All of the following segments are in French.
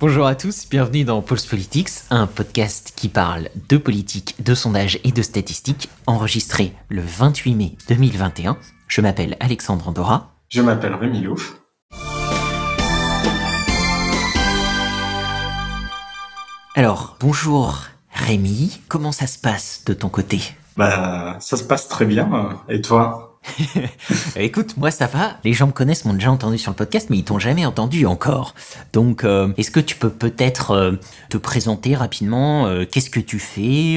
Bonjour à tous, bienvenue dans Pulse Politics, un podcast qui parle de politique, de sondage et de statistiques, enregistré le 28 mai 2021. Je m'appelle Alexandre Andorra. Je m'appelle Rémi Louf. Alors, bonjour Rémi, comment ça se passe de ton côté? Bah, ça se passe très bien. Et toi? Écoute, moi ça va. Les gens me connaissent, m'ont déjà entendu sur le podcast, mais ils t'ont jamais entendu encore. Donc, euh, est-ce que tu peux peut-être euh, te présenter rapidement euh, Qu'est-ce que tu fais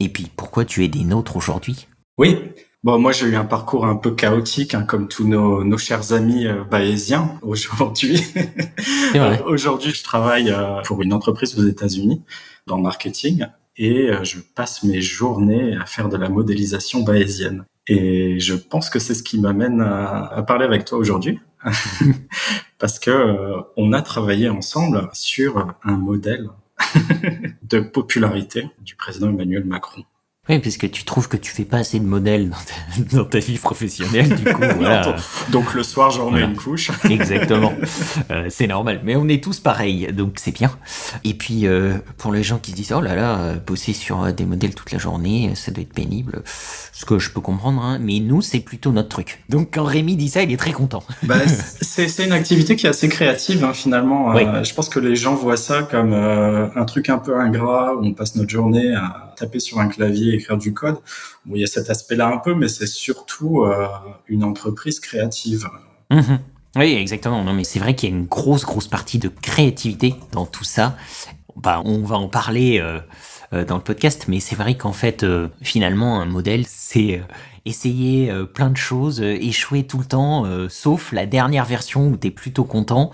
Et puis, pourquoi tu es des nôtres aujourd'hui? Oui. Bon, moi j'ai eu un parcours un peu chaotique, hein, comme tous nos, nos chers amis bayésiens aujourd'hui. aujourd'hui, je travaille pour une entreprise aux États-Unis dans le marketing et je passe mes journées à faire de la modélisation bayésienne. Et je pense que c'est ce qui m'amène à, parler avec toi aujourd'hui, parce que euh, on a travaillé ensemble sur un modèle de popularité du président Emmanuel Macron. Oui, puisque tu trouves que tu fais pas assez de modèles dans ta, vie professionnelle, du coup. Voilà. donc le soir, j'en remets une couche. Exactement. Euh, c'est normal. Mais on est tous pareils, donc c'est bien. Et puis, euh, pour les gens qui se disent, oh là là, bosser sur des modèles toute la journée, ça doit être pénible ce que je peux comprendre, hein, mais nous, c'est plutôt notre truc. Donc quand Rémi dit ça, il est très content. Bah, c'est une activité qui est assez créative, hein, finalement. Euh, je pense que les gens voient ça comme euh, un truc un peu ingrat, où on passe notre journée à taper sur un clavier, écrire du code. Bon, il y a cet aspect-là un peu, mais c'est surtout euh, une entreprise créative. Mhm. Oui, exactement. Non, mais c'est vrai qu'il y a une grosse, grosse partie de créativité dans tout ça. Bah, on va en parler euh, dans le podcast, mais c'est vrai qu'en fait, euh, finalement, un modèle, c'est euh, essayer plein de choses, échouer tout le temps, sauf la dernière version où tu es plutôt content.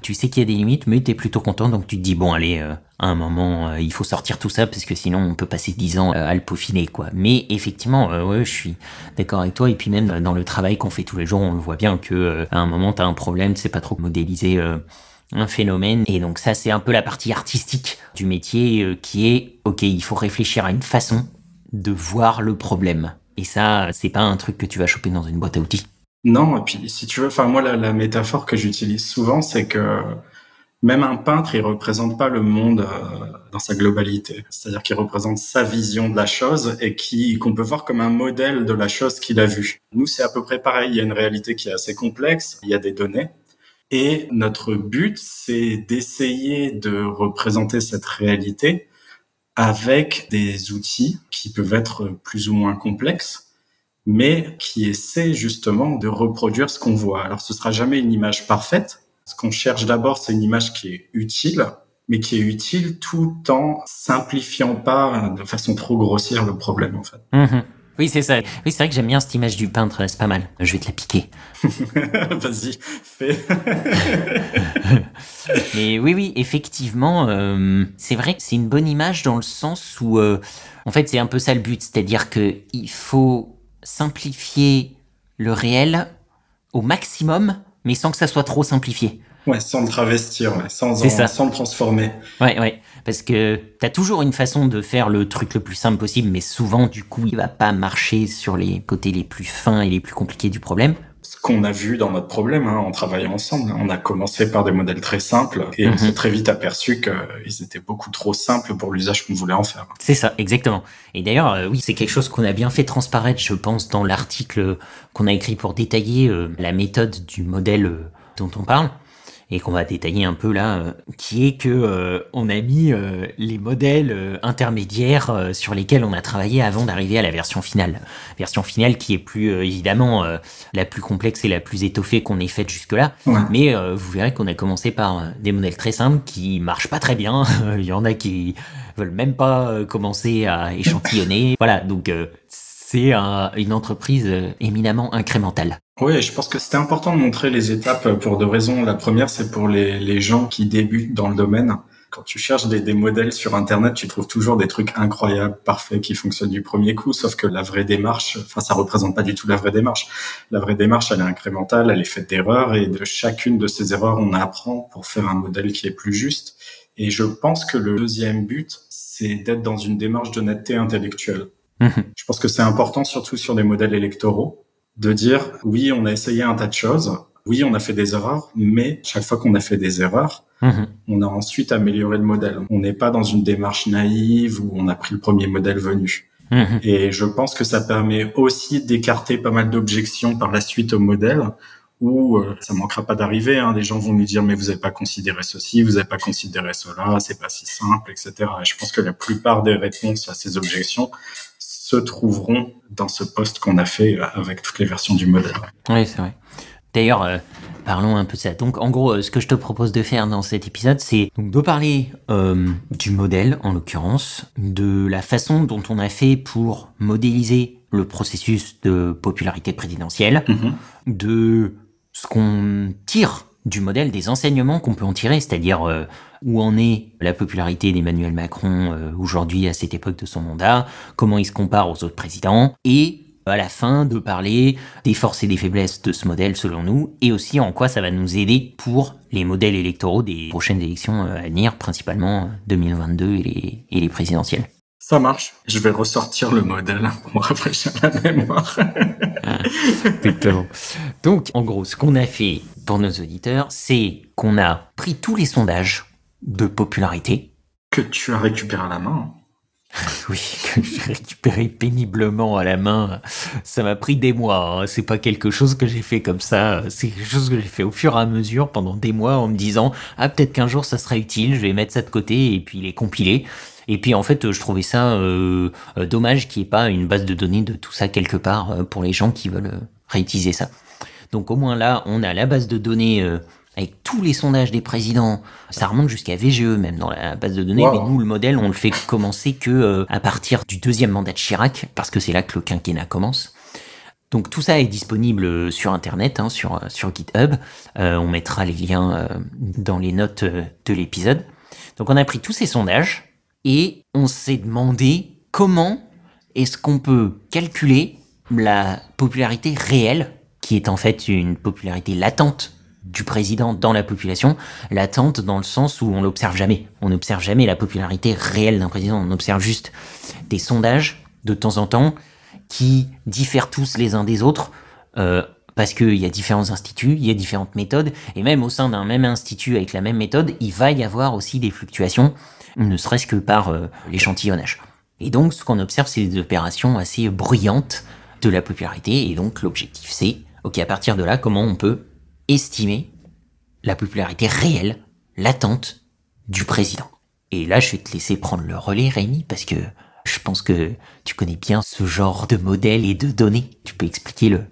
Tu sais qu'il y a des limites, mais tu es plutôt content, donc tu te dis, bon, allez, à un moment, il faut sortir tout ça, parce que sinon, on peut passer 10 ans à le peaufiner, quoi. Mais effectivement, ouais, je suis d'accord avec toi, et puis même dans le travail qu'on fait tous les jours, on le voit bien que à un moment, tu as un problème, sais pas trop modéliser un phénomène. Et donc ça, c'est un peu la partie artistique du métier euh, qui est, ok, il faut réfléchir à une façon de voir le problème. Et ça, c'est pas un truc que tu vas choper dans une boîte à outils. Non, et puis si tu veux, enfin moi la, métaphore que j'utilise souvent, c'est que même un peintre, il représente pas le monde euh, dans sa globalité. C'est-à-dire qu'il représente sa vision de la chose et qui qu'on peut voir comme un modèle de la chose qu'il a vue. Nous, c'est à peu près pareil. Il y a une réalité qui est assez complexe. Il y a des données. Et notre but, c'est d'essayer de représenter cette réalité avec des outils qui peuvent être plus ou moins complexes, mais qui essaient justement de reproduire ce qu'on voit. Alors ce sera jamais une image parfaite. Ce qu'on cherche d'abord, c'est une image qui est utile, mais qui est utile tout en simplifiant pas de façon trop grossière le problème en fait. Mmh oui, c'est ça. Oui, c'est vrai que j'aime bien cette image du peintre, c'est pas mal. Je vais te la piquer. Vas-y, fais. Mais oui, oui, effectivement, euh, c'est vrai que c'est une bonne image dans le sens où, euh, en fait, c'est un peu ça le but, c'est-à-dire que il faut simplifier le réel au maximum, mais sans que ça soit trop simplifié. Ouais, sans le travestir, sans, sans le transformer. Ouais, ouais. Parce que t'as toujours une façon de faire le truc le plus simple possible, mais souvent, du coup, il va pas marcher sur les côtés les plus fins et les plus compliqués du problème. Qu'on a vu dans notre problème, hein, en travaillant ensemble, on a commencé par des modèles très simples et on mhm. s'est très vite aperçu qu'ils étaient beaucoup trop simples pour l'usage qu'on voulait en faire. C'est ça, exactement. Et d'ailleurs, euh, oui, c'est quelque chose qu'on a bien fait transparaître, je pense, dans l'article qu'on a écrit pour détailler euh, la méthode du modèle euh, dont on parle et qu'on va détailler un peu là, euh, qui est que euh, on a mis euh, les modèles intermédiaires sur lesquels on a travaillé avant d'arriver à la version finale. Version finale qui est plus évidemment la plus complexe et la plus étoffée qu'on ait faite jusque-là. Mais vous verrez qu'on a commencé par des modèles très simples qui marchent pas très bien. Il y en a qui veulent même pas commencer à échantillonner. voilà, donc c'est une entreprise éminemment incrémentale. Oui, je pense que c'était important de montrer les étapes pour deux raisons. La première, c'est pour les, les, gens qui débutent dans le domaine. Quand tu cherches des, des, modèles sur Internet, tu trouves toujours des trucs incroyables, parfaits, qui fonctionnent du premier coup, sauf que la vraie démarche, enfin, ça représente pas du tout la vraie démarche. La vraie démarche, elle est incrémentale, elle est faite d'erreurs, et de chacune de ces erreurs, on apprend pour faire un modèle qui est plus juste. Et je pense que le deuxième but, c'est d'être dans une démarche d'honnêteté intellectuelle. Mmh. Je pense que c'est important, surtout sur des modèles électoraux de dire oui, on a essayé un tas de choses, oui, on a fait des erreurs, mais chaque fois qu'on a fait des erreurs, mhm. on a ensuite amélioré le modèle. On n'est pas dans une démarche naïve où on a pris le premier modèle venu. Mhm. Et je pense que ça permet aussi d'écarter pas mal d'objections par la suite au modèle où euh, ça manquera pas d'arriver. Hein. Des gens vont nous dire mais vous n'avez pas considéré ceci, vous n'avez pas considéré cela, c'est pas si simple, etc. Et je pense que la plupart des réponses à ces objections se trouveront dans ce poste qu'on a fait euh, avec toutes les versions du modèle. Oui, c'est vrai. D'ailleurs, euh, parlons un peu de ça. Donc, en gros, ce que je te propose de faire dans cet épisode, c'est de parler du modèle, en l'occurrence, de la façon dont on a fait pour modéliser le processus de popularité présidentielle, mm-hmm. de ce qu'on tire du modèle, des enseignements qu'on peut en tirer, c'est-à-dire euh, où en est la popularité d'Emmanuel Macron euh, aujourd'hui à cette époque de son mandat, comment il se compare aux autres présidents, et à la fin de parler des forces et des faiblesses de ce modèle selon nous, et aussi en quoi ça va nous aider pour les modèles électoraux des prochaines élections euh, à venir, principalement 2022 et les, et les présidentielles. Ça marche. Je vais ressortir le modèle pour me rafraîchir la mémoire. Exactement. Donc, en gros, ce qu'on a fait pour nos auditeurs, c'est qu'on a pris tous les sondages de popularité. Que tu as récupéré à la main. Oui, que j'ai récupéré péniblement à la main. Ça m'a pris des mois. Hein. C'est pas quelque chose que j'ai fait comme ça. C'est quelque chose que j'ai fait au fur et à mesure pendant des mois en me disant ah peut-être qu'un jour ça sera utile. Je vais mettre ça de côté et puis les compiler. Et puis en fait, je trouvais ça euh, euh, dommage qu'il n'y ait pas une base de données de tout ça quelque part euh, pour les gens qui veulent réutiliser ça. Donc au moins là, on a la base de données avec tous les sondages des présidents. Ça remonte jusqu'à VGE même dans la base de données. Mais nous, le modèle, on le fait commencer que à partir du deuxième mandat de Chirac, parce que c'est là que le quinquennat commence. Donc tout ça est disponible sur Internet, hein, sur, sur GitHub. on mettra les liens dans les notes de l'épisode. Donc on a pris tous ces sondages, et on s'est demandé comment est-ce qu'on peut calculer la popularité réelle, qui est en fait une popularité latente du président dans la population, latente dans le sens où on l'observe jamais. On n'observe jamais la popularité réelle d'un président, on observe juste des sondages de temps en temps qui diffèrent tous les uns des autres. Euh, parce qu'il y a différents instituts, il y a différentes méthodes, et même au sein d'un même institut avec la même méthode, il va y avoir aussi des fluctuations ne serait-ce que par euh, l'échantillonnage. Et donc, ce qu'on observe, c'est des opérations assez bruyantes de la popularité. Et donc, l'objectif, c'est, ok, à partir de là, comment on peut estimer la popularité réelle, latente, du président. Et là, je vais te laisser prendre le relais, Rémi, parce que je pense que tu connais bien ce genre de modèle et de données. Tu peux expliquer le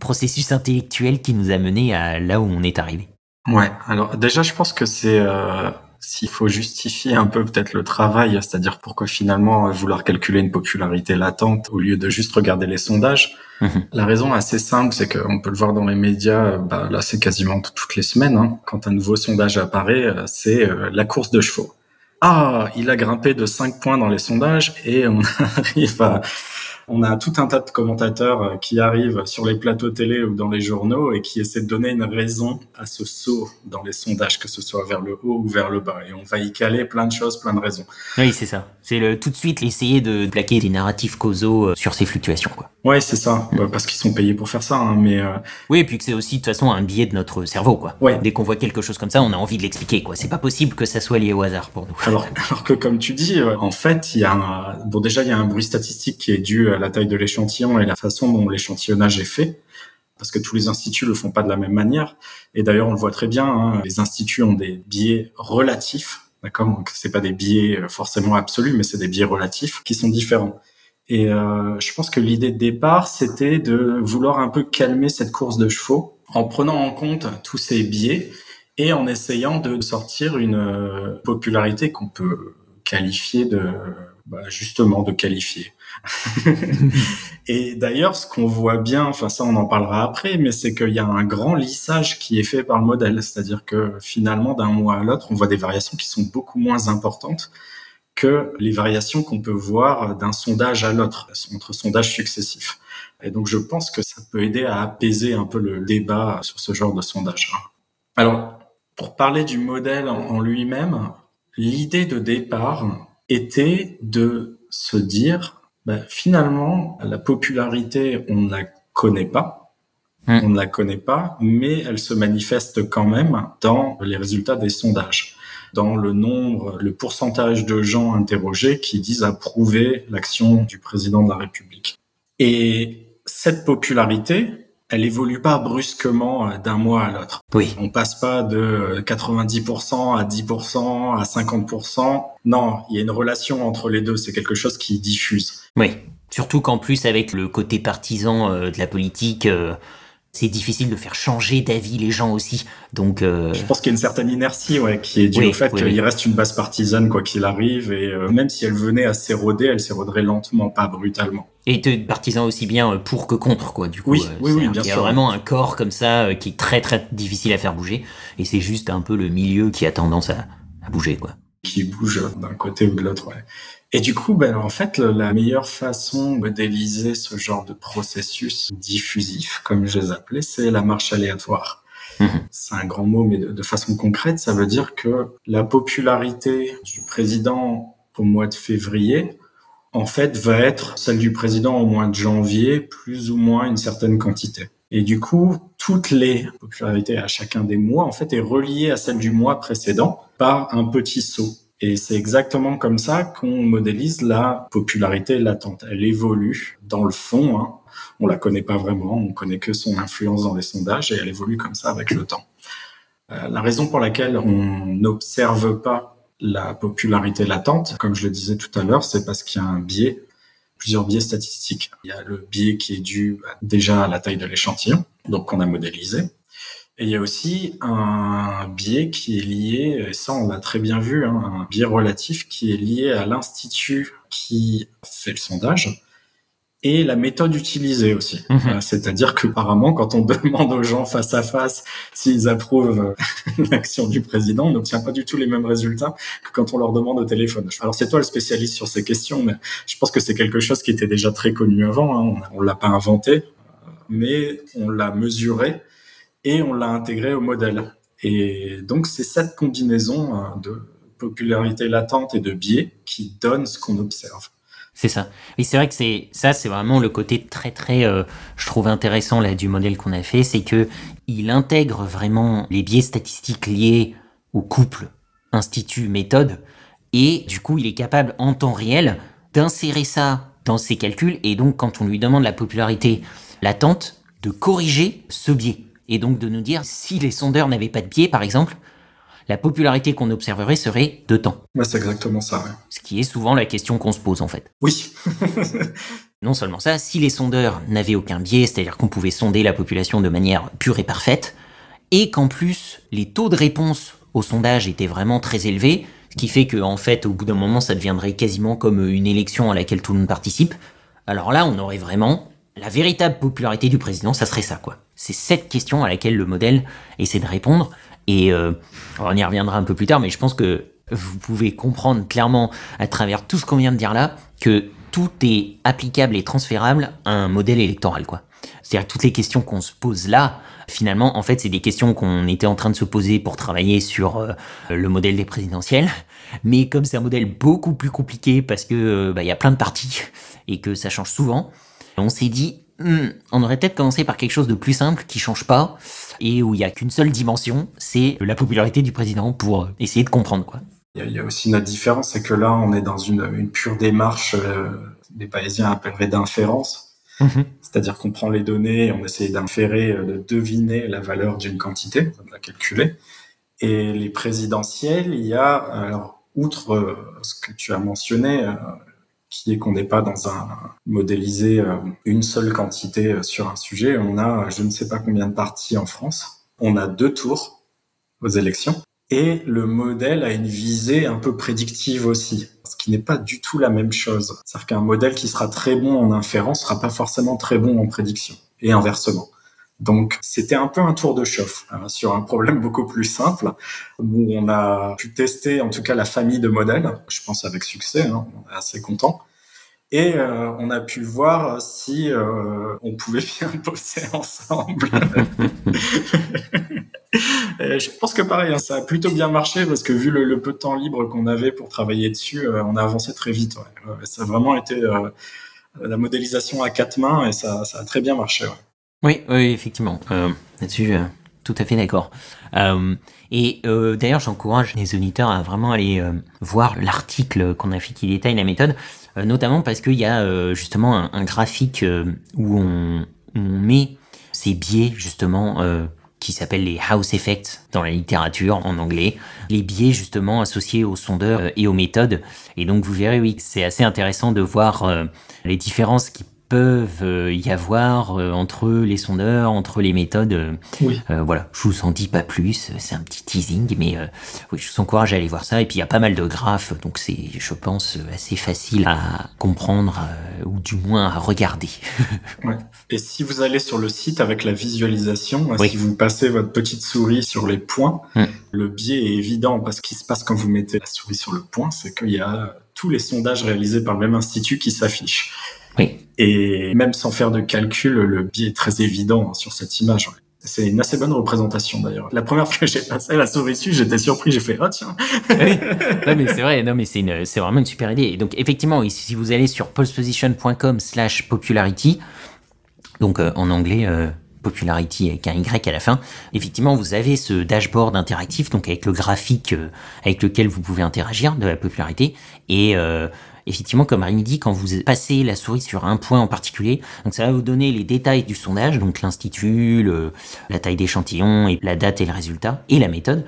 processus intellectuel qui nous a mené à là où on est arrivé. Ouais, alors déjà, je pense que c'est euh, s'il faut justifier un peu peut-être le travail, c'est-à-dire pourquoi finalement vouloir calculer une popularité latente au lieu de juste regarder les sondages. Mhm. La raison assez simple, c'est qu'on peut le voir dans les médias, bah, là c'est quasiment toutes les semaines, hein. quand un nouveau sondage apparaît, euh, c'est euh, la course de chevaux. Ah, il a grimpé de 5 points dans les sondages et on arrive à on a tout un tas de commentateurs euh, qui arrivent sur les plateaux télé ou dans les journaux et qui essaient de donner une raison à ce saut dans les sondages, que ce soit vers le haut ou vers le bas. Et on va y caler plein de choses, plein de raisons. Oui, c'est ça. C'est le, tout de suite essayer de plaquer des narratifs causaux euh, sur ces fluctuations. Quoi. Ouais, c'est ça. Bah, parce qu'ils sont payés pour faire ça. Hein, mais euh, Oui, et puis que c'est aussi de toute façon un biais de notre cerveau. Quoi. Ouais. Dès qu'on voit quelque chose comme ça, on a envie de l'expliquer. quoi. C'est pas possible que ça soit lié au hasard pour nous. Alors, alors que comme tu dis, en fait, il y a un... bon déjà il y a un bruit statistique qui est dû à la taille de l'échantillon et la façon dont l'échantillonnage est fait parce que tous les instituts le font pas de la même manière. Et d'ailleurs, on le voit très bien, hein, les instituts ont des biais relatifs D'accord? Donc, c'est pas des biais euh, forcément absolus, mais c'est des biais relatifs qui sont différents. Et euh, je pense que l'idée de départ, c'était de vouloir un peu calmer cette course de chevaux en prenant en compte tous ces biais et en essayant de sortir une euh, popularité qu'on peut qualifier de bah, justement de qualifier. et d'ailleurs, ce qu'on voit bien, enfin ça on en parlera après, mais c'est qu'il y a un grand lissage qui est fait par le modèle, c'est-à-dire que finalement d'un mois à l'autre, on voit des variations qui sont beaucoup moins importantes que les variations qu'on peut voir d'un sondage à l'autre, entre sondages successifs. Et donc je pense que ça peut aider à apaiser un peu le débat sur ce genre de sondage. Alors, pour parler du modèle en lui-même, l'idée de départ était de se dire, bah, finalement, la popularité, on ne la connaît pas. Hmm. On ne la connaît pas, mais elle se manifeste quand même dans les résultats des sondages, dans le nombre, le pourcentage de gens interrogés qui disent approuver l'action du président de la République. Et cette popularité, elle évolue pas brusquement euh, d'un mois à l'autre. Oui. On passe pas de 90% euh, à 10% à 50%. Non, il y a une relation entre les deux. C'est quelque chose qui diffuse. Oui. Surtout qu'en plus, avec le côté partisan euh, de la politique, c'est difficile de faire changer d'avis les gens aussi. Donc, euh... je pense qu'il y a une certaine inertie, ouais, qui est due au fait qu'il reste une base partisane quoi qu'il arrive, et euh, même si elle venait à s'éroder, elle s'éroderait lentement, pas brutalement. Et de partisans aussi bien euh, pour que contre, quoi. Du coup, oui, oui, oui, bien il y a vraiment un corps comme ça euh, qui est très très difficile à faire bouger, et c'est juste un peu le milieu qui a tendance à, à bouger, quoi. Qui bouge d'un côté ou de l'autre, ouais. Et du coup, ben, en fait, la meilleure façon de modéliser ce genre de processus diffusif, comme je les appelais, c'est la marche aléatoire. Mhm. C'est un grand mot, mais de, façon concrète, ça veut dire que la popularité du président au mois de février, en fait, va être celle du président au mois de janvier, plus ou moins une certaine quantité. Et du coup, toutes les popularités à chacun des mois, en fait, est reliée à celle du mois précédent par un petit saut. Et c'est exactement comme ça qu'on modélise la popularité latente. Elle évolue dans le fond. Hein. On la connaît pas vraiment, on connaît que son influence dans les sondages et elle évolue comme ça avec le temps. Euh, la raison pour laquelle on n'observe pas la popularité latente, comme je le disais tout à l'heure, c'est parce qu'il y a un biais, plusieurs biais statistiques. Il y a le biais qui est dû déjà à la taille de l'échantillon, donc qu'on a modélisé. Et il y a aussi un biais qui est lié, et ça on l'a très bien vu, hein, un biais relatif qui est lié à l'institut qui fait le sondage et la méthode utilisée aussi. Mhm. Euh, c'est-à-dire que apparemment, quand on demande aux gens face à face s'ils approuvent euh, l'action du président, on n'obtient pas du tout les mêmes résultats que quand on leur demande au téléphone. Alors c'est toi le spécialiste sur ces questions, mais je pense que c'est quelque chose qui était déjà très connu avant. Hein. On, on l'a pas inventé, mais on l'a mesuré et on l'a intégré au modèle. Et donc c'est cette combinaison euh, de popularité latente et de biais qui donne ce qu'on observe. C'est ça. Et c'est vrai que c'est ça, c'est vraiment le côté très très, euh, je trouve intéressant là du modèle qu'on a fait, c'est que il intègre vraiment les biais statistiques liés au couple institut méthode et du coup il est capable en temps réel d'insérer ça dans ses calculs et donc quand on lui demande la popularité latente de corriger ce biais et donc de nous dire si les sondeurs n'avaient pas de biais, par exemple, la popularité qu'on observerait serait de temps. C'est exactement ça. Ouais. Ce qui est souvent la question qu'on se pose en fait. Oui. non seulement ça, si les sondeurs n'avaient aucun biais, c'est-à-dire qu'on pouvait sonder la population de manière pure et parfaite, et qu'en plus les taux de réponse au sondage étaient vraiment très élevés, ce qui fait qu'en en fait au bout d'un moment ça deviendrait quasiment comme une élection à laquelle tout le monde participe, alors là on aurait vraiment la véritable popularité du président, ça serait ça, quoi. C'est cette question à laquelle le modèle essaie de répondre. Et euh, on y reviendra un peu plus tard, mais je pense que vous pouvez comprendre clairement à travers tout ce qu'on vient de dire là que tout est applicable et transférable à un modèle électoral, quoi. C'est-à-dire toutes les questions qu'on se pose là, finalement, en fait, c'est des questions qu'on était en train de se poser pour travailler sur euh, le modèle des présidentielles. Mais comme c'est un modèle beaucoup plus compliqué parce que euh, bah, y a plein de parties et que ça change souvent, on s'est dit, hmm, on aurait peut-être commencé par quelque chose de plus simple qui change pas et où il y a qu'une seule dimension, c'est la popularité du président pour essayer de comprendre quoi. Il y a aussi une différence, c'est que là, on est dans une, pure démarche, euh, les Parisiens appelleraient d'inférence. Mhm. C'est-à-dire qu'on prend les données et on essaie d'inférer, euh, de deviner la valeur d'une quantité, de la calculer. Et les présidentielles, il y a, alors, outre euh, ce que tu as mentionné, qui est qu'on n'est pas dans un modélisé euh, une seule quantité euh, sur un sujet. On a je ne sais pas combien de partis en France. On a deux tours aux élections. Et le modèle a une visée un peu prédictive aussi, ce qui n'est pas du tout la même chose. C'est-à-dire qu'un modèle qui sera très bon en inférence sera pas forcément très bon en prédiction, et inversement. Donc c'était un peu un tour de chauffe hein, sur un problème beaucoup plus simple où on a pu tester en tout cas la famille de modèles, je pense avec succès, hein, on est assez content. Et euh, on a pu voir si euh, on pouvait bien bosser ensemble. je pense que pareil, hein, ça a plutôt bien marché parce que vu le, peu de temps libre qu'on avait pour travailler dessus, euh, on a avancé très vite. Ouais. ça a vraiment été la modélisation à quatre mains et ça, ça a très bien marché. Ouais. Oui, oui, effectivement. Euh, Là-dessus, euh, tout à fait d'accord. Euh, et d'ailleurs, j'encourage les auditeurs à vraiment aller voir l'article qu'on a fait qui détaille la méthode, notamment parce qu'il y a justement un, graphique où on, on met ces biais justement qui s'appellent les house effects dans la littérature en anglais, les biais justement associés aux sondeurs et aux méthodes. Et donc vous verrez, oui, c'est assez intéressant de voir les différences qui peuvent euh, y avoir euh, entre les sondeurs, entre les méthodes. euh, Oui. euh, voilà, je vous en dis pas plus, c'est un petit teasing, mais euh, oui, je vous encourage à aller voir ça. Et puis il y a pas mal de graphes, donc c'est, je pense, assez facile à comprendre euh, ou du moins à regarder. Ouais. Et si vous allez sur le site avec la visualisation, Oui. si vous passez votre petite souris sur les points, Mm. le biais est évident parce qu'il se passe quand vous mettez la souris sur le point, c'est qu'il y a tous les sondages réalisés par le même institut qui s'affichent. Oui. Et même sans faire de calcul, le biais est très évident hein, sur cette image. C'est une assez bonne représentation d'ailleurs. La première fois que j'ai passé la souris dessus, j'étais surpris, j'ai fait « Oh tiens oui, non, mais c'est vrai, non, mais c'est vraiment une super idée. Et donc, effectivement, si vous allez sur pulseposition.com slash popularity, donc euh, en anglais, euh, popularity avec un Y à la fin, effectivement, vous avez ce dashboard interactif, donc avec le graphique euh, avec lequel vous pouvez interagir de la popularité. Et effectivement, comme Rémi dit, quand vous passez la souris sur un point en particulier, donc ça va vous donner les détails du sondage, donc l'institut, la taille d'échantillon, et la date et le résultat, et la méthode.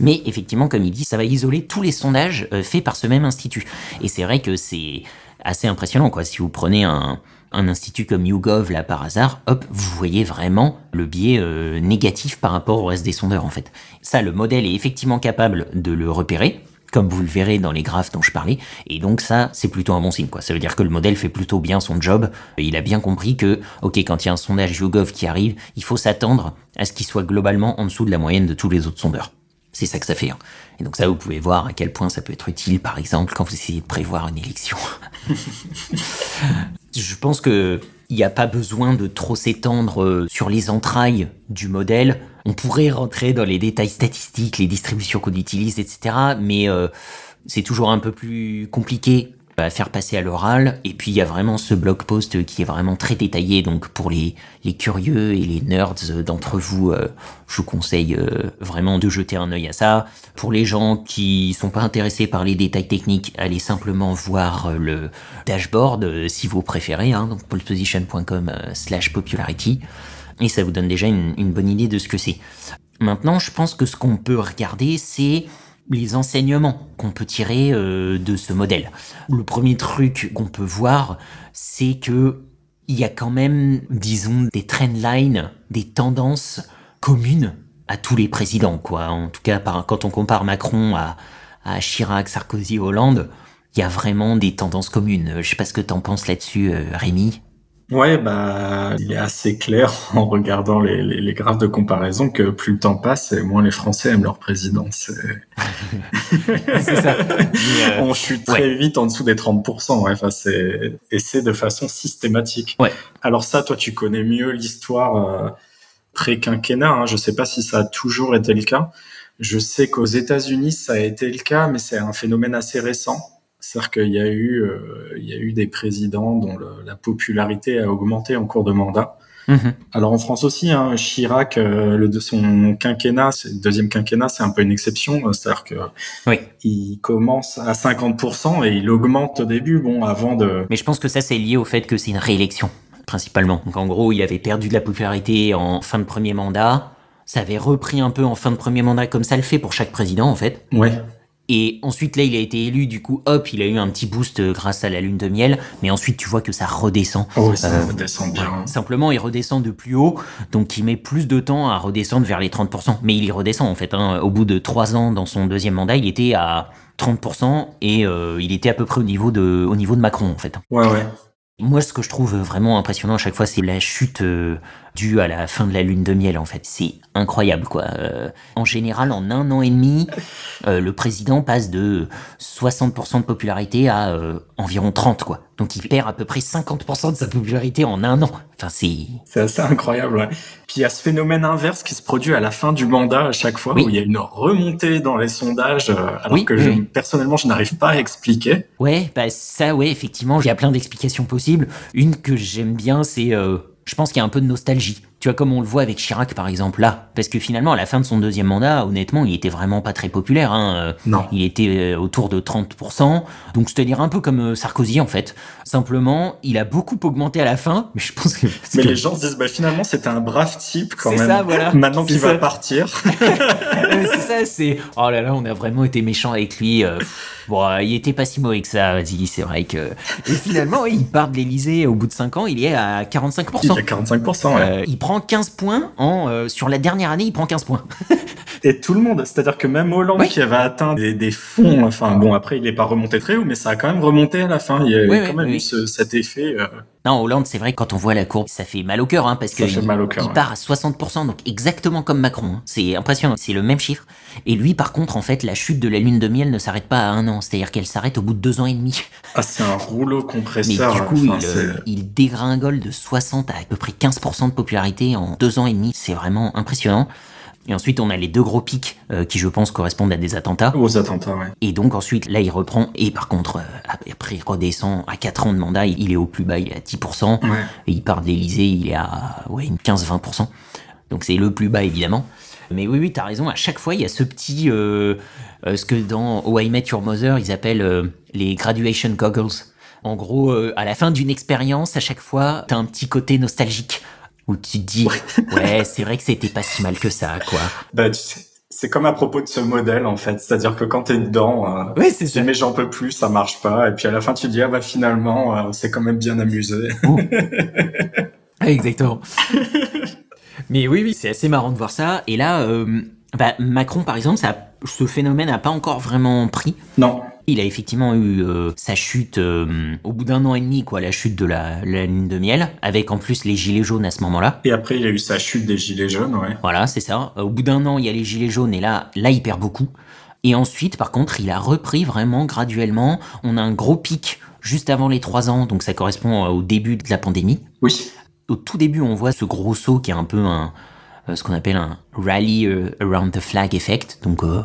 Mais effectivement, comme il dit, ça va isoler tous les sondages euh, faits par ce même institut. Et c'est vrai que c'est assez impressionnant, quoi. Si vous prenez un, un institut comme YouGov, là, par hasard, hop, vous voyez vraiment le biais euh, négatif par rapport au reste des sondeurs, en fait. Ça, le modèle est effectivement capable de le repérer, comme vous le verrez dans les graphes dont je parlais. Et donc ça, c'est plutôt un bon signe, quoi. Ça veut dire que le modèle fait plutôt bien son job. Il a bien compris que, ok, quand il y a un sondage YouGov qui arrive, il faut s'attendre à ce qu'il soit globalement en dessous de la moyenne de tous les autres sondeurs. C'est ça que ça fait. hein. Et donc ça, vous pouvez voir à quel point ça peut être utile, par exemple, quand vous essayez de prévoir une élection. Je pense que il n'y a pas besoin de trop s'étendre euh, sur les entrailles du modèle. On pourrait rentrer dans les détails statistiques, les distributions qu'on utilise, etc. Mais euh, c'est toujours un peu plus compliqué à faire passer à l'oral. Et puis il y a vraiment ce blog post qui est vraiment très détaillé. Donc pour les, les curieux et les nerds d'entre vous, euh, je vous conseille euh, vraiment de jeter un œil à ça. Pour les gens qui sont pas intéressés par les détails techniques, allez simplement voir euh, le dashboard si vous préférez. Hein, donc poleposition.com slash popularity. Et ça vous donne déjà une, une bonne idée de ce que c'est. Maintenant, je pense que ce qu'on peut regarder, c'est les enseignements qu'on peut tirer euh, de ce modèle. Le premier truc qu'on peut voir, c'est que il y a quand même, disons, des trendlines, des tendances communes à tous les présidents, quoi. En tout cas, par, quand on compare Macron à, à Chirac, Sarkozy, Hollande, il y a vraiment des tendances communes. Je sais pas ce que t'en penses là-dessus, euh, Rémi. Ouais, bah, il est assez clair en regardant les, les, les graphes de comparaison que plus le temps passe et moins les Français aiment leur président. C'est- ça. Euh, On chute très vite en dessous des 30%. Ouais, enfin, c'est, et c'est de façon systématique. Ouais. Alors ça, toi, tu connais mieux l'histoire euh, pré-quinquennat. Hein. Je sais pas si ça a toujours été le cas. Je sais qu'aux États-Unis, ça a été le cas, mais c'est un phénomène assez récent. C'est-à-dire qu'il y a eu, euh, il y a eu des présidents dont le- la popularité a augmenté en cours de mandat. mhm. Alors en France aussi, hein, Chirac, euh, le son quinquennat, le deuxième quinquennat, c'est un peu une exception. euh, C'est-à-dire que Oui. il commence à 50% et il augmente au début, bon, avant de. Mais je pense que ça, c'est lié au fait que c'est une réélection, principalement. Donc en gros, il avait perdu de la popularité en fin de premier mandat. Ça avait repris un peu en fin de premier mandat, comme ça le fait pour chaque président, en fait. Ouais. Et ensuite, là, il a été élu, du coup, hop, il a eu un petit boost euh, grâce à la lune de miel. Mais ensuite, tu vois que ça redescend. Oh, ça Euh, redescend bien. Simplement, il redescend de plus haut, donc il met plus de temps à redescendre vers les 30%. Mais il y redescend, en fait. hein. Au bout de trois ans, dans son deuxième mandat, il était à 30% et euh, il était à peu près au niveau de, au niveau de Macron, en fait. Ouais, ouais. Moi, ce que je trouve vraiment impressionnant à chaque fois, c'est la chute euh, due à la fin de la lune de miel, en fait. C'est incroyable, quoi. Euh, en général, en un an et demi, euh, le président passe de 60% de popularité à euh, environ 30, quoi. Donc, il perd à peu près 50% de sa popularité en un an. Enfin, c'est... C'est assez incroyable, ouais. Puis il y a ce phénomène inverse qui se produit à la fin du mandat à chaque fois, Oui. où il y a une remontée dans les sondages, alors Oui, que oui, je, personnellement, je n'arrive pas à expliquer. Ouais, bah ça, ouais, effectivement, il y a plein d'explications possibles. Une que j'aime bien, c'est... je pense qu'il y a un peu de nostalgie. Tu vois, comme on le voit avec Chirac, par exemple, là. Parce que finalement, à la fin de son deuxième mandat, honnêtement, il était vraiment pas très populaire. Hein. Euh, Non. Il était euh, autour de 30%. Donc, c'est-à-dire un peu comme euh, Sarkozy, en fait. Simplement, il a beaucoup augmenté à la fin. Mais je pense que... parce Mais que- les gens se disent, bah, finalement, c'était un brave type quand C'est même. ça, voilà. Maintenant qu'il va partir. C'est ça, c'est... Oh là là, on a vraiment été méchant avec lui. euh, Bon, euh, il était pas si mauvais que ça, vas-y, c'est vrai que... Et finalement, oui, il part de l'Elysée au bout de 5 ans, il est à 45%. Il a 45%, ouais. Euh, il prend 15 points en... euh, sur la dernière année, il prend 15 points. Et tout le monde, c'est-à-dire que même Hollande Oui. qui avait atteint des, des fonds, enfin bon, après il est pas remonté très haut, mais ça a quand même remonté à la fin. Il y a Oui, quand oui, même oui. ce- cet effet. euh, Non, Hollande, c'est vrai que quand on voit la courbe, ça fait mal au cœur, hein, parce fait il, mal au cœur, il ouais. part à 60%, donc exactement comme Macron. hein. C'est impressionnant, c'est le même chiffre. Et lui, par contre, en fait, la chute de la lune de miel ne s'arrête pas à un an, c'est-à-dire qu'elle s'arrête au bout de deux ans et demi. Ah, c'est un rouleau Mais compresseur. du coup, enfin, il, euh, il dégringole de 60 à à peu près 15% de popularité en deux ans et demi. C'est vraiment impressionnant. Et ensuite, on a les deux gros pics euh, qui, je pense, correspondent à des attentats. Aux attentats, ouais. Et donc ensuite, là, il reprend. Et par contre, euh, après, il redescend à 4 ans de mandat. Il est au plus bas, il est à 10%. Ouais. Et il part de l'Elysée, il est à ouais, une 15-20%. Donc c'est le plus bas, évidemment. Mais oui, oui, t'as raison. À chaque fois, il y a ce petit... euh, ce que dans How I Met Your Mother, ils appellent les graduation goggles. En gros, à la fin d'une expérience, à chaque fois, t'as un petit côté nostalgique. Où tu te dis, ouais, c'est vrai que c'était pas si mal que ça, quoi. Bah, tu sais, c'est comme à propos de ce modèle, en fait. C'est-à-dire que quand t'es dedans, euh, Ouais, c'est tu dis, mais j'en peux plus, ça marche pas. Et puis à la fin, tu te dis, ah bah finalement, euh, on s'est quand même bien amusé. Exactement. Mais oui, oui, c'est assez marrant de voir ça. Et là, euh, bah, Macron, par exemple, ça, ce phénomène n'a pas encore vraiment pris. Non. Il a effectivement eu euh, sa chute euh, au bout d'un an et demi, quoi, la chute de la, la lune de miel, avec en plus les gilets jaunes à ce moment-là. Et après, il a eu sa chute des gilets jaunes, ouais. Voilà, c'est ça. Au bout d'un an, il y a les gilets jaunes et là, là, il perd beaucoup. Et ensuite, par contre, il a repris vraiment graduellement. On a un gros pic juste avant les trois ans, donc ça correspond euh, au début de la pandémie. Oui. Au tout début, on voit ce gros saut qui est un peu un, euh, ce qu'on appelle un rally euh, around the flag effect, donc euh,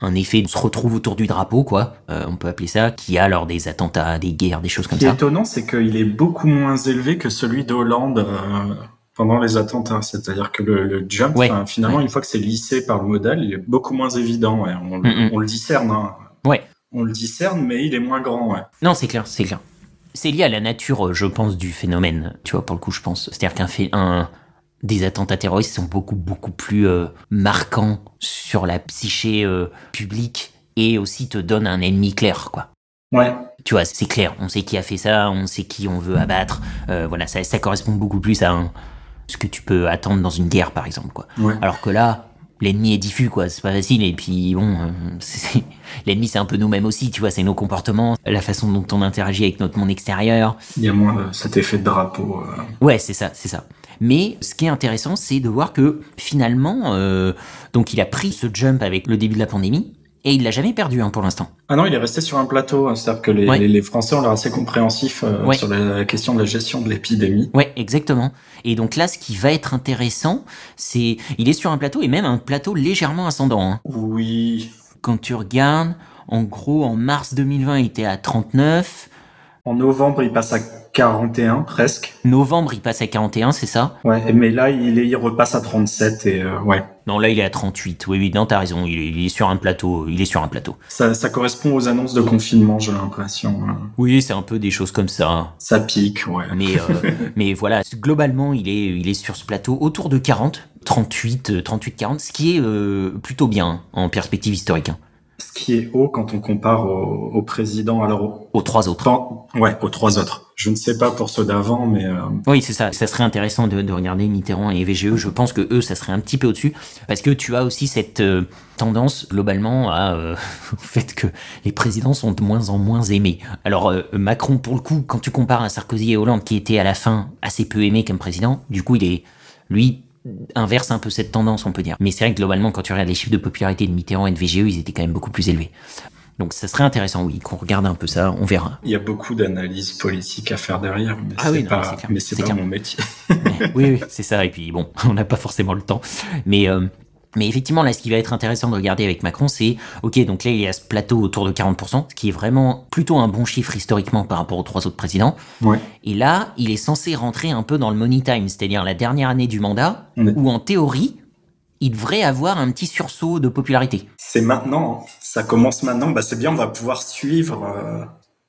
un effet de se retrouve autour du drapeau, quoi. Euh, on peut appeler ça, qui a lors des attentats, des guerres, des choses Ce comme qui est ça. étonnant, c'est qu'il est beaucoup moins élevé que celui d'Hollande euh, pendant les attentats. C'est-à-dire que le, le jump, Ouais. finalement, Ouais. une fois que c'est lissé par le modèle, il est beaucoup moins évident. ouais. On, Mm-mm. on le discerne. Hein. Ouais. On le discerne, mais il est moins grand. Non, c'est clair, c'est clair. C'est lié à la nature, euh, je pense, du phénomène. Tu vois, pour le coup, je pense. C'est-à-dire qu'un un des attentats terroristes sont beaucoup beaucoup plus euh, marquants sur la psyché euh, publique et aussi te donnent un ennemi clair, quoi. Ouais. tu vois, c'est clair, on sait qui a fait ça, on sait qui on veut abattre. Euh, voilà, ça, ça correspond beaucoup plus à un- ce que tu peux attendre dans une guerre, par exemple. Quoi. Ouais. Alors que là, l'ennemi est diffus, quoi. C'est pas facile. Et puis, bon, euh, l'ennemi, c'est un peu nous-mêmes aussi, tu vois. C'est nos comportements, la façon dont on interagit avec notre monde extérieur. Il y a moins de cet effet de drapeau. euh. Ouais, c'est ça, c'est ça. Mais ce qui est intéressant, c'est de voir que finalement, euh, donc il a pris ce jump avec le début de la pandémie et il l'a jamais perdu hein, pour l'instant. Ah non, il est resté sur un plateau. hein. C'est-à-dire que les, Ouais. les, les Français ont l'air assez compréhensifs euh, Ouais. sur la question de la gestion de l'épidémie. Ouais, exactement. Et donc là, ce qui va être intéressant, c'est il est sur un plateau et même un plateau légèrement ascendant. hein. Oui. Quand tu regardes, en gros, en mars 2020, il était à 39. En novembre, il passe à 41 presque. Novembre, il passe à 41, c'est ça? Ouais. Mais là, il, est, il repasse à 37 et euh, ouais. Non, là, il est à 38. Oui, oui, non, t'as raison. Il est, il est sur un plateau. Il est sur un plateau. Ça, ça correspond aux annonces de confinement, j'ai l'impression. hein. Oui, c'est un peu des choses comme ça. Ça pique, ouais. Mais, euh, mais voilà, globalement, il est, il est sur ce plateau autour de 40, 38, euh, 38, 40, ce qui est euh, plutôt bien hein, en perspective historique. Ce qui est haut quand on compare au, au président, alors au- aux trois autres. Pan- ouais, aux trois autres. Je ne sais pas pour ceux d'avant, mais euh, Oui, c'est ça. Ça serait intéressant de, de regarder Mitterrand et VGE. Je pense que eux, ça serait un petit peu au-dessus. Parce que tu as aussi cette euh, tendance, globalement, à, euh, au fait que les présidents sont de moins en moins aimés. Alors, euh, Macron, pour le coup, quand tu compares à Sarkozy et Hollande, qui étaient à la fin assez peu aimés comme président, du coup, il est, lui, inverse un peu cette tendance, on peut dire. Mais c'est vrai que globalement, quand tu regardes les chiffres de popularité de Mitterrand et de VGE, ils étaient quand même beaucoup plus élevés. Donc, ça serait intéressant, oui, qu'on regarde un peu ça, on verra. il y a beaucoup d'analyses politiques à faire derrière. Mais Ah c'est oui, pas, mais c'est mais pas clair. mon métier. Oui, oui, c'est ça. Et puis bon, on n'a pas forcément le temps. Mais euh, Mais effectivement, là, ce qui va être intéressant de regarder avec Macron, c'est, ok, donc là, il y a ce plateau autour de 40%, ce qui est vraiment plutôt un bon chiffre historiquement par rapport aux trois autres présidents. Ouais. Et là, il est censé rentrer un peu dans le money time, c'est-à-dire la dernière année du mandat, Ouais. où en théorie, il devrait avoir un petit sursaut de popularité. C'est maintenant, hein. ça commence maintenant. Bah, c'est bien, on va pouvoir suivre euh,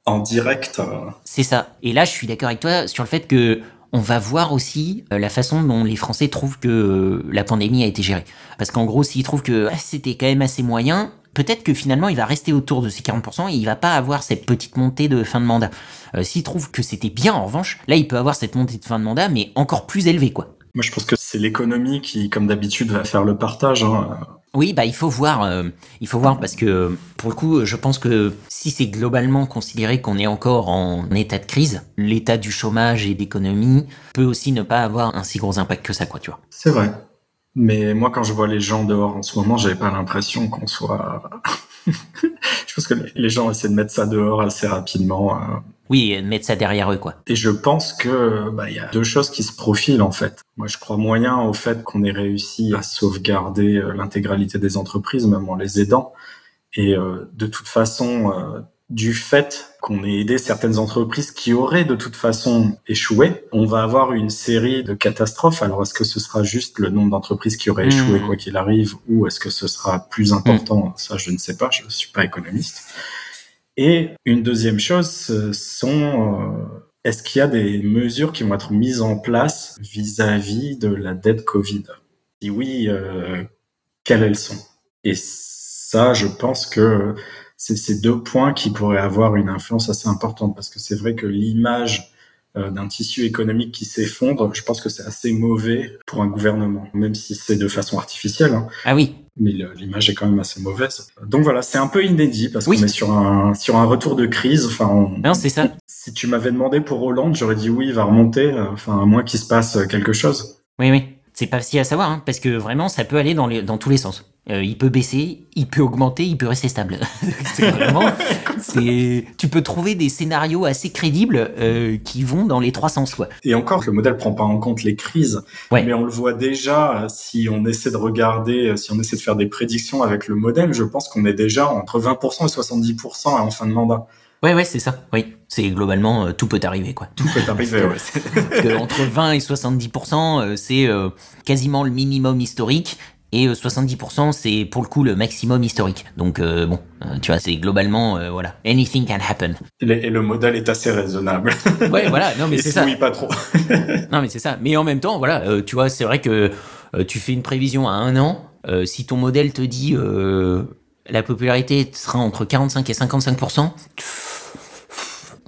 en direct. euh, C'est ça. Et là, je suis d'accord avec toi sur le fait que on va voir aussi euh, la façon dont les Français trouvent que euh, la pandémie a été gérée. Parce qu'en gros, s'ils trouvent que ah, c'était quand même assez moyen, peut-être que finalement, il va rester autour de ces 40% et il va pas avoir cette petite montée de fin de mandat. Euh, s'il trouve que c'était bien, en revanche, là, il peut avoir cette montée de fin de mandat, mais encore plus élevée, quoi. Moi, je pense que c'est l'économie qui, comme d'habitude, va faire le partage. hein. Oui, bah il faut voir, euh, il faut voir parce que pour le coup, je pense que si c'est globalement considéré qu'on est encore en état de crise, l'état du chômage et d'économie peut aussi ne pas avoir un si gros impact que ça, quoi, tu vois. C'est vrai. Mais moi, quand je vois les gens dehors en ce moment, j'avais pas l'impression qu'on soit. je pense que les gens essaient de mettre ça dehors assez rapidement. euh. Oui, et mettre ça derrière eux, quoi. Et je pense que bah, il y a deux choses qui se profilent en fait. Moi, je crois moyen au fait qu'on ait réussi à sauvegarder euh, l'intégralité des entreprises, même en les aidant. Et euh, de toute façon, euh, du fait qu'on ait aidé certaines entreprises qui auraient de toute façon échoué, on va avoir une série de catastrophes. Alors, est-ce que ce sera juste le nombre d'entreprises qui auraient échoué Mmh. quoi qu'il arrive, ou est-ce que ce sera plus important? Ça, je ne sais pas. Je ne suis pas économiste. Et une deuxième chose, ce sont euh, est-ce qu'il y a des mesures qui vont être mises en place vis-à-vis de la dette Covid? Si oui, euh, quelles elles sont? Et ça, je pense que c'est ces deux points qui pourraient avoir une influence assez importante parce que c'est vrai que l'image euh, d'un tissu économique qui s'effondre, je pense que c'est assez mauvais pour un gouvernement, même si c'est de façon artificielle. hein Ah oui, mais l'image est quand même assez mauvaise. Donc voilà, c'est un peu inédit parce Oui. qu'on est sur un sur un retour de crise. Enfin, on- non, c'est ça. si tu m'avais demandé pour Hollande, j'aurais dit oui, il va remonter. euh, Enfin, à moins qu'il se passe quelque chose. Oui, oui. C'est pas facile à savoir, hein, parce que vraiment, ça peut aller dans, les, dans tous les sens. Euh, il peut baisser, il peut augmenter, il peut rester stable. c'est vraiment, c'est, tu peux trouver des scénarios assez crédibles euh, qui vont dans les trois sens, quoi. Et encore, le modèle prend pas en compte les crises, Ouais. mais on le voit déjà. Si on essaie de regarder, si on essaie de faire des prédictions avec le modèle, je pense qu'on est déjà entre 20% et 70% en fin de mandat. Ouais, ouais, c'est ça. Oui, c'est globalement euh, tout peut arriver, quoi. Tout peut arriver. ouais. Parce que entre 20 et 70%, euh, c'est euh, quasiment le minimum historique. Et euh, 70%, c'est pour le coup le maximum historique. Donc euh, bon, euh, tu vois, c'est globalement, euh, voilà, anything can happen. Et le- modèle est assez raisonnable. Ouais, voilà, non mais c'est ça. pas trop. Non, mais c'est ça. Mais en même temps, voilà, euh, tu vois, c'est vrai que euh, tu fais une prévision à un an. euh, si ton modèle te dit euh, la popularité sera entre 45 et 55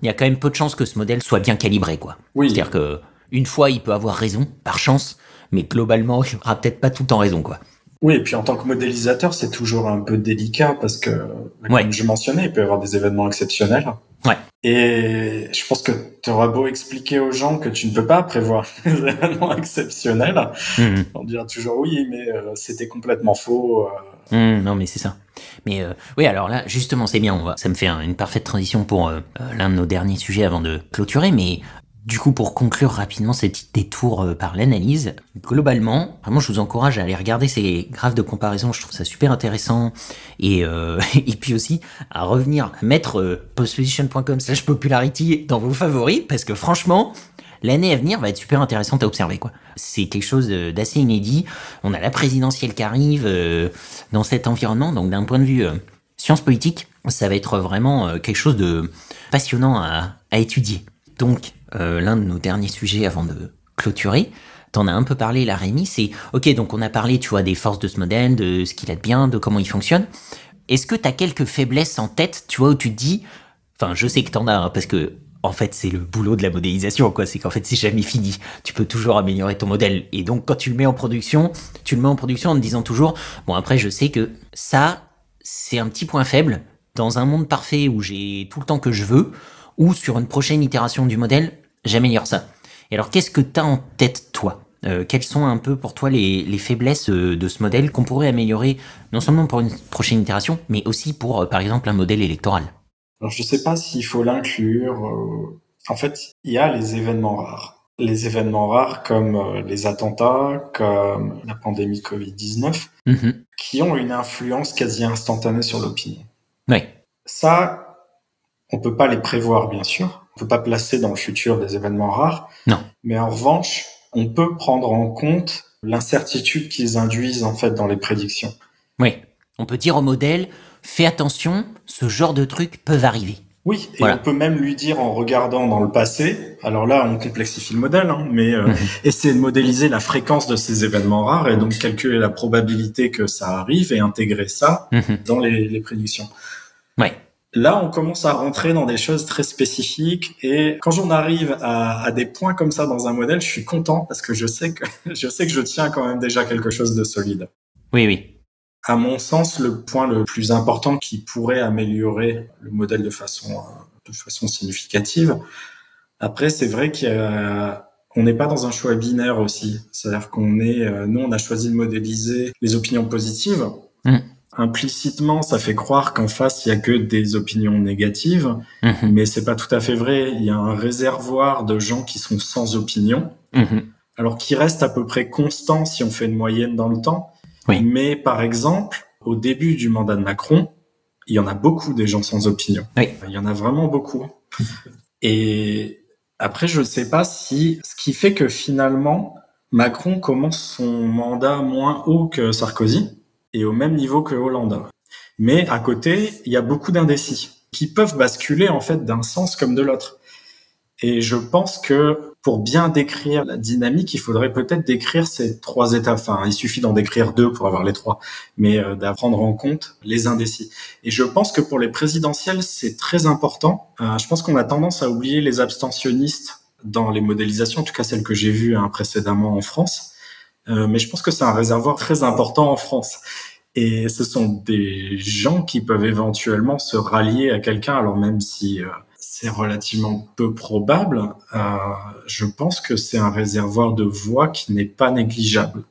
il y a quand même peu de chances que ce modèle soit bien calibré, quoi. Oui. C'est-à-dire que une fois, il peut avoir raison, par chance, mais globalement, il aura peut-être pas tout le temps raison, quoi. Oui, et puis en tant que modélisateur, c'est toujours un peu délicat parce que, comme Ouais. je mentionnais, il peut y avoir des événements exceptionnels. Ouais. Et je pense que tu auras beau expliquer aux gens que tu ne peux pas prévoir les événements exceptionnels, Mhm. on dira toujours oui, mais euh, c'était complètement faux. euh. Hum, non, mais c'est ça. Mais euh, oui, alors là, justement, c'est bien. On va, ça me fait un- une parfaite transition pour l'un de nos derniers sujets avant de clôturer. Mais du coup, pour conclure rapidement ce petit détour euh, par l'analyse, globalement, vraiment, je vous encourage à aller regarder ces graphes de comparaison. Je trouve ça super intéressant. Et, euh, et puis aussi à revenir à mettre euh, postposition.com slash popularity dans vos favoris parce que franchement, l'année à venir va être super intéressante à observer quoi. C'est quelque chose d'assez inédit. On a la présidentielle qui arrive dans cet environnement, donc d'un point de vue science politique, ça va être vraiment quelque chose de passionnant à, à étudier. Donc euh, l'un de nos derniers sujets avant de clôturer. T'en as un peu parlé là Rémi, c'est ok donc on a parlé tu vois des forces de ce modèle, de ce qu'il a de bien, de comment il fonctionne. Est-ce que t'as quelques faiblesses en tête, tu vois, où tu te dis, enfin je sais que t'en as, hein, parce que en fait c'est le boulot de la modélisation, quoi, c'est qu'en fait c'est jamais fini. Tu peux toujours améliorer ton modèle. Et donc quand tu le mets en production, tu le mets en production en te disant toujours, bon après je sais que ça, c'est un petit point faible. Dans un monde parfait où j'ai tout le temps que je veux, ou sur une prochaine itération du modèle, j'améliore ça. Et alors qu'est-ce que t'as en tête toi? Euh, quelles sont un peu pour toi les, les faiblesses euh, de ce modèle qu'on pourrait améliorer non seulement pour une prochaine itération, mais aussi pour, euh, par exemple, un modèle électoral? Alors je sais pas s'il faut l'inclure. euh, En fait, il y a les événements rares. les événements rares comme les attentats, comme la pandémie Covid-19, Mhm. qui ont une influence quasi instantanée sur l'opinion. Ouais. Ça, on peut pas les prévoir, bien sûr. On peut pas placer dans le futur des événements rares. Non. Mais en revanche, on peut prendre en compte l'incertitude qu'ils induisent, en fait, dans les prédictions. Oui. On peut dire au modèle, fais attention, ce genre de trucs peuvent arriver. Oui, et Voilà. on peut même lui dire en regardant dans le passé, alors là on complexifie le modèle, hein, mais euh, essayer de modéliser la fréquence de ces événements rares et donc calculer la probabilité que ça arrive et intégrer ça dans les, les prédictions. Ouais. Là, on commence à rentrer dans des choses très spécifiques et quand j'en arrive à, à des points comme ça dans un modèle, je suis content parce que je sais que je sais que je tiens quand même déjà quelque chose de solide. Oui, oui. À mon sens, le point le plus important qui pourrait améliorer le modèle de façon, euh, de façon significative. Après, c'est vrai qu'on n'est pas dans un choix binaire aussi. C'est-à-dire qu'on est, euh, nous, on a choisi de modéliser les opinions positives. Mm. Implicitement, ça fait croire qu'en face, il y a que des opinions négatives, Mhm. mais c'est pas tout à fait vrai. Il y a un réservoir de gens qui sont sans opinion Mhm. alors qui reste à peu près constant si on fait une moyenne dans le temps. Oui. Mais par exemple, au début du mandat de Macron, il y en a beaucoup des gens sans opinion. Oui. Il y en a vraiment beaucoup. Et après, je ne sais pas si ce qui fait que finalement, Macron commence son mandat moins haut que Sarkozy et au même niveau que Hollande. Mais à côté, il y a beaucoup d'indécis qui peuvent basculer en fait d'un sens comme de l'autre. Et je pense que pour bien décrire la dynamique, il faudrait peut-être décrire ces trois étapes. Enfin, il suffit d'en décrire deux pour avoir les trois, mais euh, d'apprendre en compte les indécis. Et je pense que pour les présidentielles, c'est très important. Euh, je pense qu'on a tendance à oublier les abstentionnistes dans les modélisations, en tout cas celles que j'ai vues hein, précédemment en France. Euh, mais je pense que c'est un réservoir très important en France. Et ce sont des gens qui peuvent éventuellement se rallier à quelqu'un, alors même si euh, c'est relativement peu probable, euh, je pense que c'est un réservoir de voix qui n'est pas négligeable.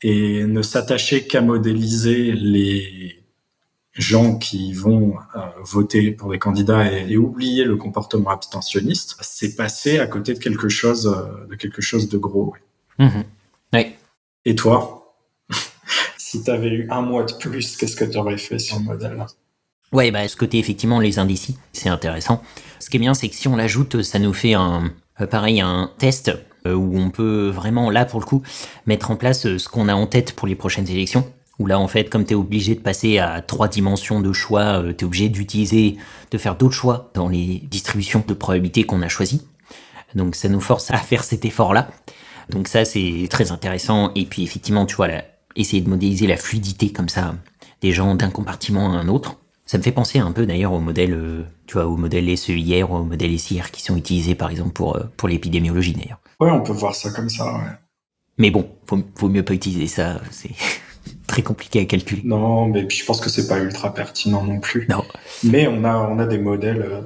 Et ne s'attacher qu'à modéliser les gens qui vont voter pour des candidats et, oublier le comportement abstentionniste, c'est passer à côté de quelque chose, de gros. Mhm. Ouais. Et toi? Si tu avais eu un mois de plus, qu'est-ce que tu aurais fait sur le modèle? Ouais, bah, ce côté, effectivement, les indécis, c'est intéressant. Ce qui est bien, c'est que si on l'ajoute, ça nous fait un, euh, pareil, un test euh, où on peut vraiment, là, pour le coup, mettre en place euh, ce qu'on a en tête pour les prochaines élections. Où là, en fait, comme tu es obligé de passer à trois dimensions de choix, tu es obligé d'utiliser, de faire d'autres choix dans les distributions de probabilités qu'on a choisies. Donc, ça nous force à faire cet effort-là. Donc, ça, c'est très intéressant. Et puis, effectivement, tu vois, là, essayer de modéliser la fluidité comme ça des gens d'un compartiment à un autre. Ça me fait penser un peu d'ailleurs au modèle, euh, tu vois, au modèle SEIR ou au modèle SIR qui sont utilisés par exemple pour, euh, pour l'épidémiologie d'ailleurs. Ouais, on peut voir ça comme ça, ouais. Mais bon, faut, faut mieux pas utiliser ça, c'est très compliqué à calculer. Non, mais puis je pense que c'est pas ultra pertinent non plus. Non. Mais on a, on a des modèles, euh,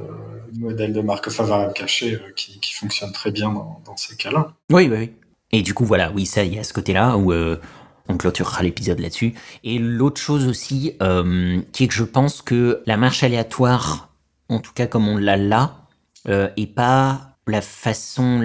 modèles de Markov à variable cachée euh, qui, qui fonctionnent très bien dans, dans ces cas-là. Oui, oui, oui. Et du coup, voilà, oui, ça, il y a ce côté-là où euh, on clôturera l'épisode là-dessus. Et l'autre chose aussi, euh, qui est que je pense que la marche aléatoire, en tout cas comme on l'a là, euh, est pas la façon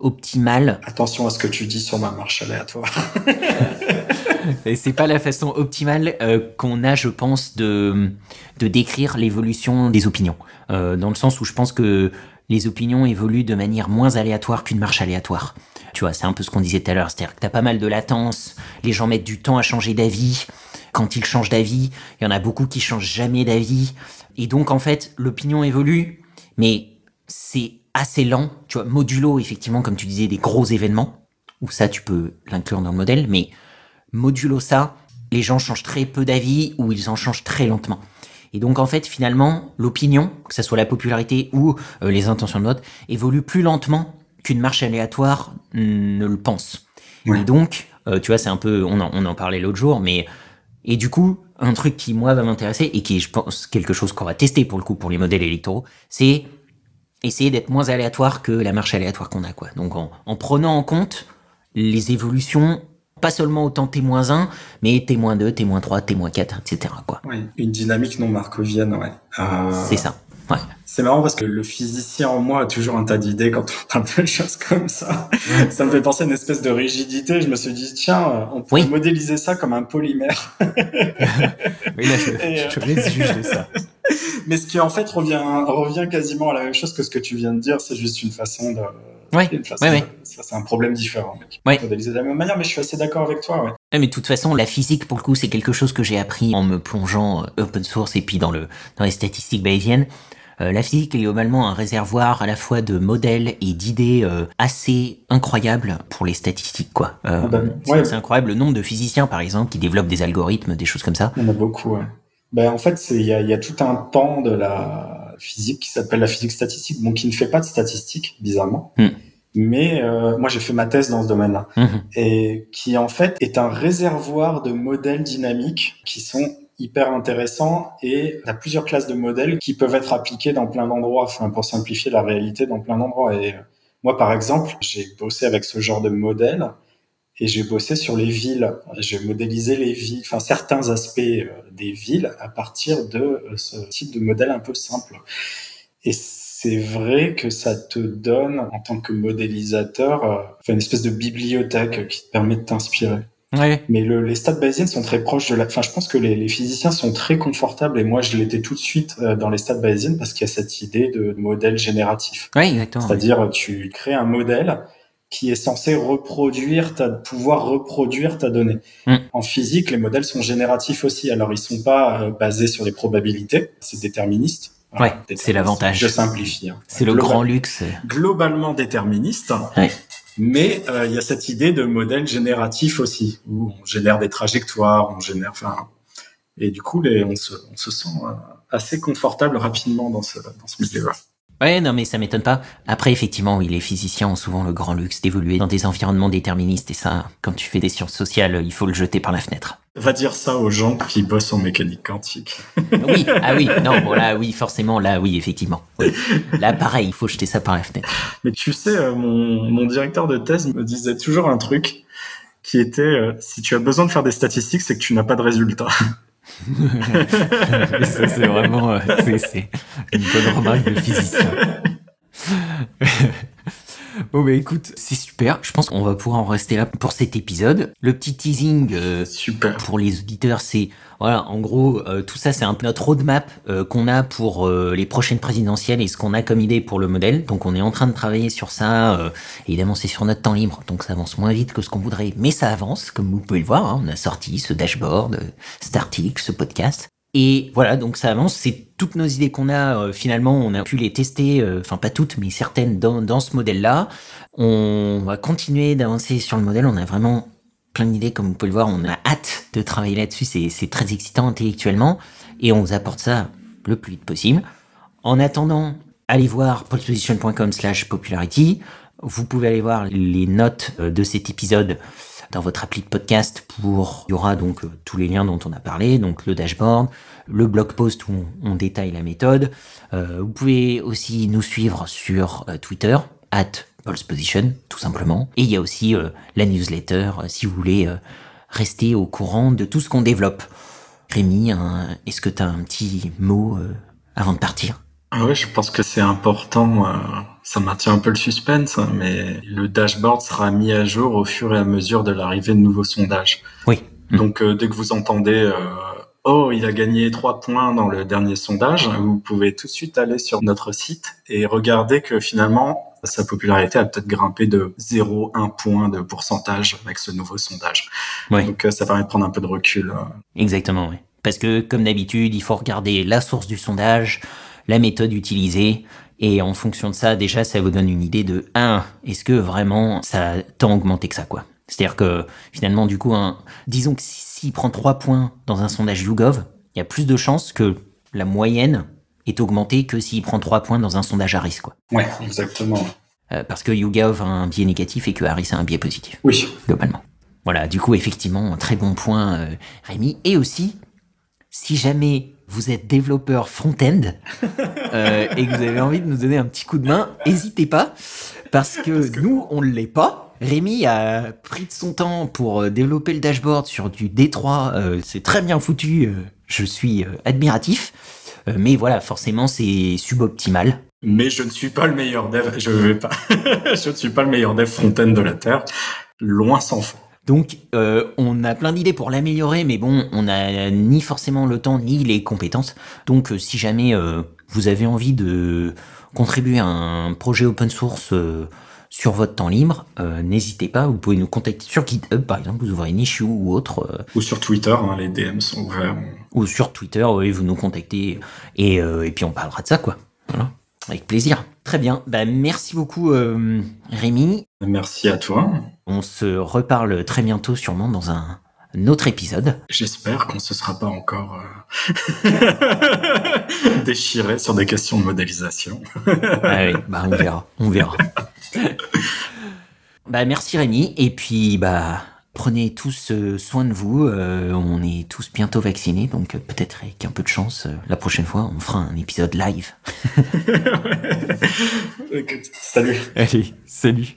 optimale Attention à ce que tu dis sur ma marche aléatoire. Et c'est pas la façon optimale euh, qu'on a, je pense, de, de décrire l'évolution des opinions. Euh, dans le sens où je pense que les opinions évoluent de manière moins aléatoire qu'une marche aléatoire. Tu vois, c'est un peu ce qu'on disait tout à l'heure. C'est-à-dire que t'as pas mal de latence, les gens mettent du temps à changer d'avis. Quand ils changent d'avis, il y en a beaucoup qui changent jamais d'avis. Et donc, en fait, l'opinion évolue, mais c'est assez lent. Tu vois, modulo, effectivement, comme tu disais, des gros événements, où ça, tu peux l'inclure dans le modèle, mais modulo ça, les gens changent très peu d'avis ou ils en changent très lentement. Et donc en fait finalement l'opinion, que ce soit la popularité ou euh, les intentions de vote, évolue plus lentement qu'une marche aléatoire ne le pense. Ouais. Et donc, euh, tu vois, c'est un peu, on en, on en parlait l'autre jour, mais et du coup, un truc qui moi va m'intéresser et qui est, je pense, quelque chose qu'on va tester pour le coup pour les modèles électoraux, c'est essayer d'être moins aléatoire que la marche aléatoire qu'on a, quoi. Donc en, en prenant en compte les évolutions, pas seulement autant T-1, mais T-2, T-3, T-4, etc. Quoi. Oui, une dynamique non markovienne, ouais. Euh, C'est ça. Ouais. C'est marrant parce que le physicien en moi a toujours un tas d'idées quand on parle de choses comme ça. Ça me fait penser à une espèce de rigidité. Je me suis dit, tiens, on pourrait Oui. modéliser ça comme un polymère. Oui, là, je, Et, euh, je juger ça. Mais ce qui en fait revient, revient quasiment à la même chose que ce que tu viens de dire. C'est juste une façon de. Ouais. façon Ouais, ouais. ça, c'est un problème différent. Ouais. Modéliser de la même manière, mais je suis assez d'accord avec toi. Ouais. Ouais, mais de toute façon, la physique, pour le coup, c'est quelque chose que j'ai appris en me plongeant euh, open source et puis dans, le, dans les statistiques bayésiennes. Euh, la physique est globalement un réservoir à la fois de modèles et d'idées euh, assez incroyables pour les statistiques, quoi. Euh, Ah bah, c'est ouais. incroyable le nombre de physiciens, par exemple, qui développent des algorithmes, des choses comme ça. Il y en a beaucoup, ouais. Ben, en fait, il y y a tout un pan de la physique qui s'appelle la physique statistique, bon, qui ne fait pas de statistiques, bizarrement. Hmm. Mais euh, moi, j'ai fait ma thèse dans ce domaine-là. Mhm. Et qui, en fait, est un réservoir de modèles dynamiques qui sont hyper intéressants et il y a plusieurs classes de modèles qui peuvent être appliqués dans plein d'endroits, enfin, pour simplifier la réalité dans plein d'endroits. Et euh, moi, par exemple, j'ai bossé avec ce genre de modèle et j'ai bossé sur les villes. J'ai modélisé les villes, enfin certains aspects euh, des villes à partir de euh, ce type de modèle un peu simple. Et c'est vrai que ça te donne, en tant que modélisateur, une espèce de bibliothèque qui te permet de t'inspirer. Mais le, les stats bayésiennes sont très proches de la. Enfin, je pense que les, les physiciens sont très confortables et moi, je l'étais tout de suite euh, dans les stats bayésiennes parce qu'il y a cette idée de modèle génératif. Ouais, exactement. C'est-à-dire, tu crées un modèle qui est censé reproduire ta, pouvoir reproduire ta donnée. Mm. En physique, les modèles sont génératifs aussi. Alors, ils sont pas euh, basés sur les probabilités, c'est déterministe. Ouais, c'est l'avantage. Je simplifie. hein. C'est le grand luxe. Globalement déterministe. Ouais. Mais euh, il y a cette idée de modèle génératif aussi, où on génère des trajectoires, on génère, enfin, et du coup, on se, on se sent euh, assez confortable rapidement dans ce, dans ce milieu-là. Ouais, non, mais ça m'étonne pas. Après, effectivement, oui, les physiciens ont souvent le grand luxe d'évoluer dans des environnements déterministes, et ça, quand tu fais des sciences sociales, il faut le jeter par la fenêtre. Va dire ça aux gens qui bossent en mécanique quantique. Oui, ah oui, non, bon là, oui, forcément, là, oui, effectivement. Oui. Là, pareil, il faut jeter ça par la fenêtre. Mais tu sais, euh, mon, mon directeur de thèse me disait toujours un truc qui était euh, si tu as besoin de faire des statistiques, c'est que tu n'as pas de résultats. ça, c'est vraiment, euh, c'est, c'est une bonne remarque de physicien. Bon bah écoute, c'est super. Je pense qu'on va pouvoir en rester là pour cet épisode. Le petit teasing euh, Super. pour les auditeurs, c'est voilà, en gros, euh, tout ça, c'est un peu notre roadmap euh, qu'on a pour euh, les prochaines présidentielles et ce qu'on a comme idée pour le modèle. Donc, on est en train de travailler sur ça. euh, évidemment, c'est sur notre temps libre, donc ça avance moins vite que ce qu'on voudrait, mais ça avance, comme vous pouvez le voir. hein. on a sorti ce dashboard, euh, cet article, ce podcast. Et voilà, donc ça avance. C'est toutes nos idées qu'on a. euh, finalement, on a pu les tester, euh, enfin pas toutes, mais certaines dans, ce modèle-là. On va continuer d'avancer sur le modèle. On a vraiment plein d'idées, comme vous pouvez le voir. On a hâte de travailler là-dessus. C'est, très excitant intellectuellement. Et on vous apporte ça le plus vite possible. En attendant, allez voir polsposition.com slash popularity. Vous pouvez aller voir les notes euh, de cet épisode dans votre appli de podcast pour, il y aura donc euh, tous les liens dont on a parlé, donc le dashboard, le blog post où on, détaille la méthode. Euh, vous pouvez aussi nous suivre sur euh, Twitter, at polsposition, tout simplement. Et il y a aussi la newsletter si vous voulez rester au courant de tout ce qu'on développe. Rémi, est-ce que tu as un petit mot avant de partir? Ah ouais, je pense que c'est important. euh, ça maintient un peu le suspense, hein, mais le dashboard sera mis à jour au fur et à mesure de l'arrivée de nouveaux sondages. Oui. Mm. Donc euh, dès que vous entendez euh, oh il a gagné trois points dans le dernier sondage, vous pouvez tout de suite aller sur notre site et regarder que finalement sa popularité a peut-être grimpé de 0,1 point de pourcentage avec ce nouveau sondage. Oui. Donc euh, ça permet de prendre un peu de recul. euh. Exactement, oui. Parce que, comme d'habitude, il faut regarder la source du sondage, la méthode utilisée, et en fonction de ça, déjà, ça vous donne une idée de 1. Est-ce que vraiment ça a tant augmenté que ça, quoi? C'est-à-dire que, finalement, du coup, un, disons que s'il prend 3 points dans un sondage YouGov, il y a plus de chances que la moyenne est augmentée que s'il prend 3 points dans un sondage Harris, quoi. Ouais, exactement. Euh, parce que YouGov a un biais négatif et que Harris a un biais positif Oui. globalement. Voilà, du coup, effectivement, un très bon point, euh, Rémi. Et aussi, si jamais vous êtes développeur front-end euh, et que vous avez envie de nous donner un petit coup de main, n'hésitez pas, parce que, nous, on ne l'est pas. Rémi a pris de son temps pour euh, développer le dashboard sur du D3. euh, c'est très bien foutu. je suis admiratif. mais voilà, forcément, c'est suboptimal. Mais je ne suis pas le meilleur dev. Je vais pas. je ne suis pas le meilleur dev front-end de la terre. Loin s'en faut. Donc, euh, on a plein d'idées pour l'améliorer, mais bon, on n'a ni forcément le temps ni les compétences. Donc, euh, si jamais euh, vous avez envie de contribuer à un projet open source sur votre temps libre, n'hésitez pas. Vous pouvez nous contacter sur GitHub, par exemple, vous ouvrez une issue ou autre. Ou sur Twitter, hein, les DM sont ouverts. Ou sur Twitter, oui, vous nous contactez et, et puis on parlera de ça, quoi. Voilà. Avec plaisir. Très bien. Bah, merci beaucoup, euh, Rémi. Merci à toi. On se reparle très bientôt, sûrement dans un, autre épisode. J'espère qu'on ne se sera pas encore euh, déchiré sur des questions de modélisation. ah oui, bah on verra, on verra. bah merci Rémi, et puis bah Prenez tous euh, soin de vous. Euh, on est tous bientôt vaccinés, donc euh, peut-être avec un peu de chance, la prochaine fois, on fera un épisode live. salut. Allez, salut.